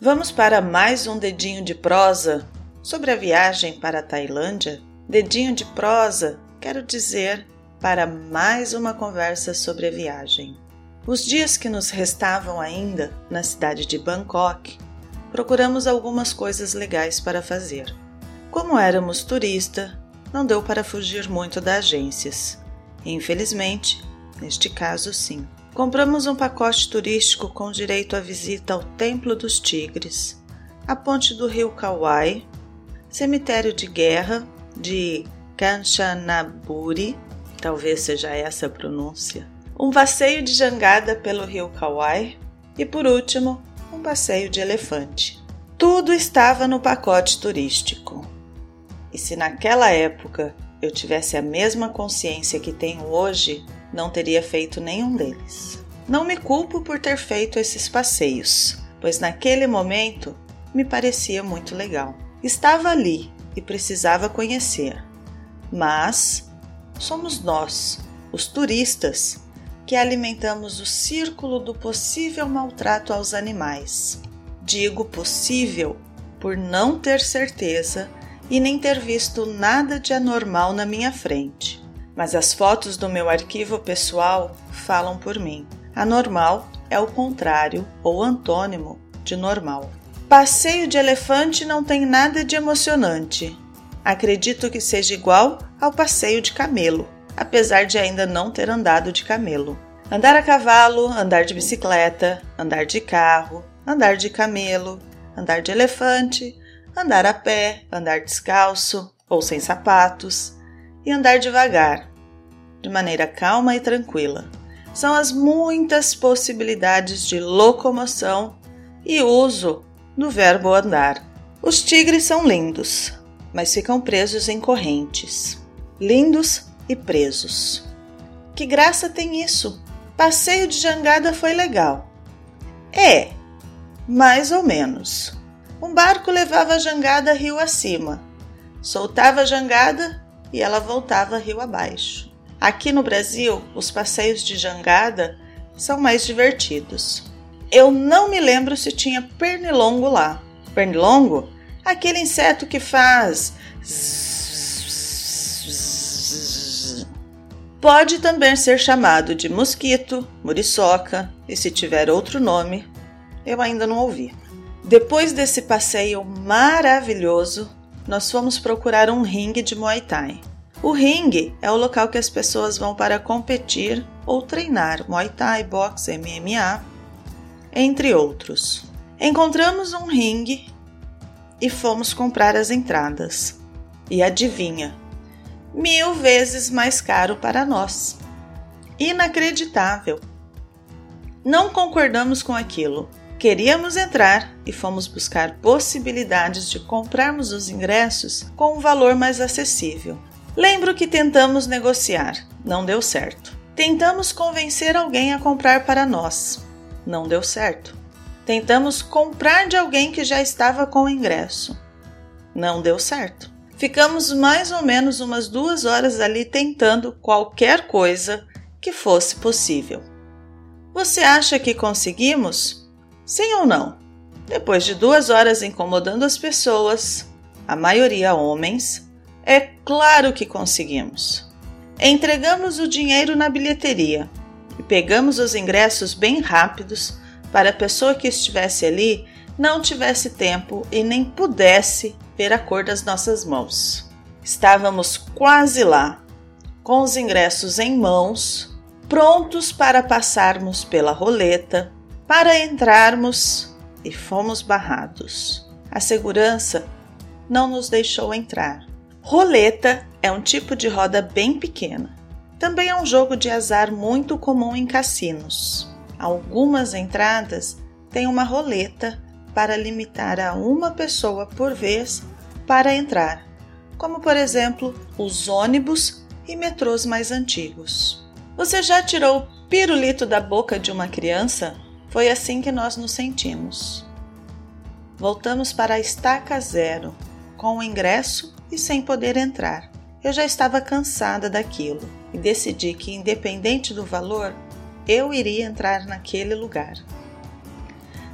Vamos para mais um dedinho de prosa sobre a viagem para a Tailândia? Dedinho de prosa, quero dizer, para mais uma conversa sobre a viagem. Os dias que nos restavam ainda na cidade de Bangkok, procuramos algumas coisas legais para fazer. Como éramos turista, não deu para fugir muito das agências. Infelizmente, neste caso sim. Compramos um pacote turístico com direito à visita ao Templo dos Tigres, a ponte do rio Kauai, cemitério de guerra de Kanchanaburi, talvez seja essa a pronúncia, um passeio de jangada pelo rio Kauai e, por último, um passeio de elefante. Tudo estava no pacote turístico. E se naquela época eu tivesse a mesma consciência que tenho hoje, não teria feito nenhum deles. Não me culpo por ter feito esses passeios, pois naquele momento me parecia muito legal. Estava ali e precisava conhecer. Mas somos nós, os turistas, que alimentamos o círculo do possível maltrato aos animais. Digo possível por não ter certeza e nem ter visto nada de anormal na minha frente. Mas as fotos do meu arquivo pessoal falam por mim. Anormal é o contrário ou antônimo de normal. Passeio de elefante não tem nada de emocionante. Acredito que seja igual ao passeio de camelo, apesar de ainda não ter andado de camelo. Andar a cavalo, andar de bicicleta, andar de carro, andar de camelo, andar de elefante, andar a pé, andar descalço ou sem sapatos e andar devagar, de maneira calma e tranquila. São as muitas possibilidades de locomoção e uso do verbo andar. Os tigres são lindos, mas ficam presos em correntes. Lindos e presos. Que graça tem isso? Passeio de jangada foi legal. É, mais ou menos. Um barco levava a jangada rio acima, soltava a jangada e ela voltava rio abaixo. Aqui no Brasil, os passeios de jangada são mais divertidos. Eu não me lembro se tinha pernilongo lá. Pernilongo? Aquele inseto que faz. Pode também ser chamado de mosquito, muriçoca e se tiver outro nome, eu ainda não ouvi. Depois desse passeio maravilhoso, nós fomos procurar um ringue de Muay Thai. O ringue é o local que as pessoas vão para competir ou treinar Muay Thai, boxe, MMA, entre outros. Encontramos um ringue e fomos comprar as entradas. E adivinha? Mil vezes mais caro para nós. Inacreditável! Não concordamos com aquilo. Queríamos entrar e fomos buscar possibilidades de comprarmos os ingressos com um valor mais acessível. Lembro que tentamos negociar, não deu certo. Tentamos convencer alguém a comprar para nós, não deu certo. Tentamos comprar de alguém que já estava com o ingresso, não deu certo. Ficamos mais ou menos umas duas horas ali tentando qualquer coisa que fosse possível. Você acha que conseguimos? Sim ou não? Depois de duas horas incomodando as pessoas, a maioria homens, é claro que conseguimos. Entregamos o dinheiro na bilheteria e pegamos os ingressos bem rápidos para a pessoa que estivesse ali não tivesse tempo e nem pudesse ver a cor das nossas mãos. Estávamos quase lá, com os ingressos em mãos, prontos para passarmos pela roleta para entrarmos e fomos barrados. A segurança não nos deixou entrar. Roleta é um tipo de roda bem pequena. Também é um jogo de azar muito comum em cassinos. Algumas entradas têm uma roleta para limitar a uma pessoa por vez para entrar, como por exemplo os ônibus e metrôs mais antigos. Você já tirou o pirulito da boca de uma criança foi assim que nós nos sentimos. Voltamos para a estaca zero, com o ingresso e sem poder entrar. Eu já estava cansada daquilo e decidi que, independente do valor, eu iria entrar naquele lugar.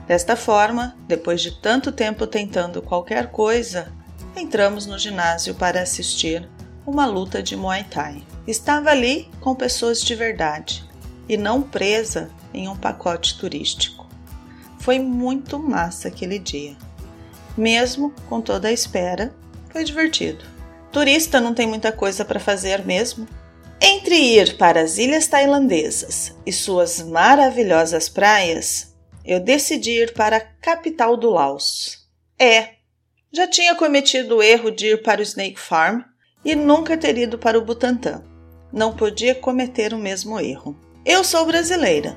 Desta forma, depois de tanto tempo tentando qualquer coisa, entramos no ginásio para assistir uma luta de Muay Thai. Estava ali com pessoas de verdade e não presa em um pacote turístico. Foi muito massa aquele dia. Mesmo com toda a espera, foi divertido. Turista não tem muita coisa para fazer mesmo. Entre ir para as ilhas tailandesas e suas maravilhosas praias, eu decidi ir para a capital do Laos. É, já tinha cometido o erro de ir para o Snake Farm e nunca ter ido para o Butantã. Não podia cometer o mesmo erro. Eu sou brasileira,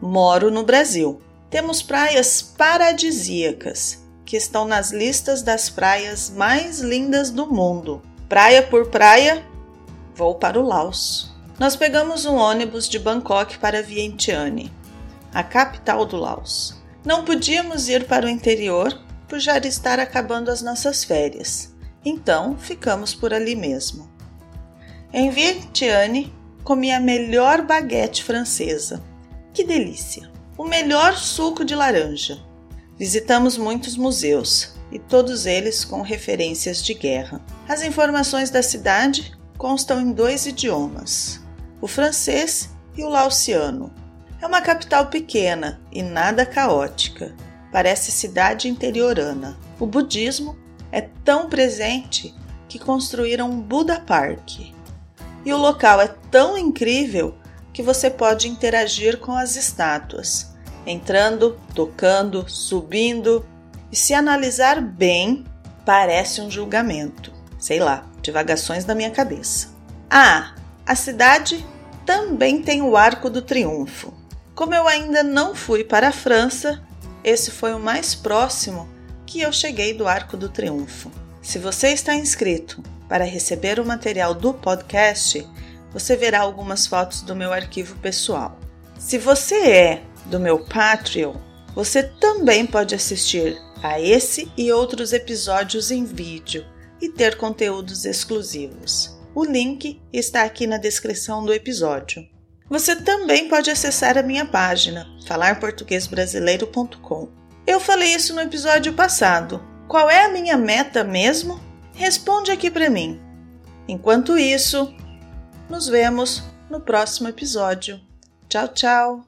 moro no Brasil. Temos praias paradisíacas que estão nas listas das praias mais lindas do mundo. Praia por praia, vou para o Laos. Nós pegamos um ônibus de Bangkok para Vientiane, a capital do Laos. Não podíamos ir para o interior por já estar acabando as nossas férias então ficamos por ali mesmo. Em Vientiane, comi a melhor baguete francesa. Que delícia! O melhor suco de laranja. Visitamos muitos museus e todos eles com referências de guerra. As informações da cidade constam em dois idiomas: o francês e o laociano. É uma capital pequena e nada caótica. Parece cidade interiorana. O budismo é tão presente que construíram um Buda Park. E o local é tão incrível que você pode interagir com as estátuas, entrando, tocando, subindo, e se analisar bem, parece um julgamento. Sei lá, divagações da minha cabeça. Ah, a cidade também tem o Arco do Triunfo. Como eu ainda não fui para a França, esse foi o mais próximo que eu cheguei do Arco do Triunfo. Se você está inscrito para receber o material do podcast, você verá algumas fotos do meu arquivo pessoal. Se você é do meu Patreon, você também pode assistir a esse e outros episódios em vídeo e ter conteúdos exclusivos. O link está aqui na descrição do episódio. Você também pode acessar a minha página falarportuguesbrasileiro.com eu falei isso no episódio passado. Qual é a minha meta mesmo? Responde aqui para mim. Enquanto isso, nos vemos no próximo episódio. Tchau, tchau!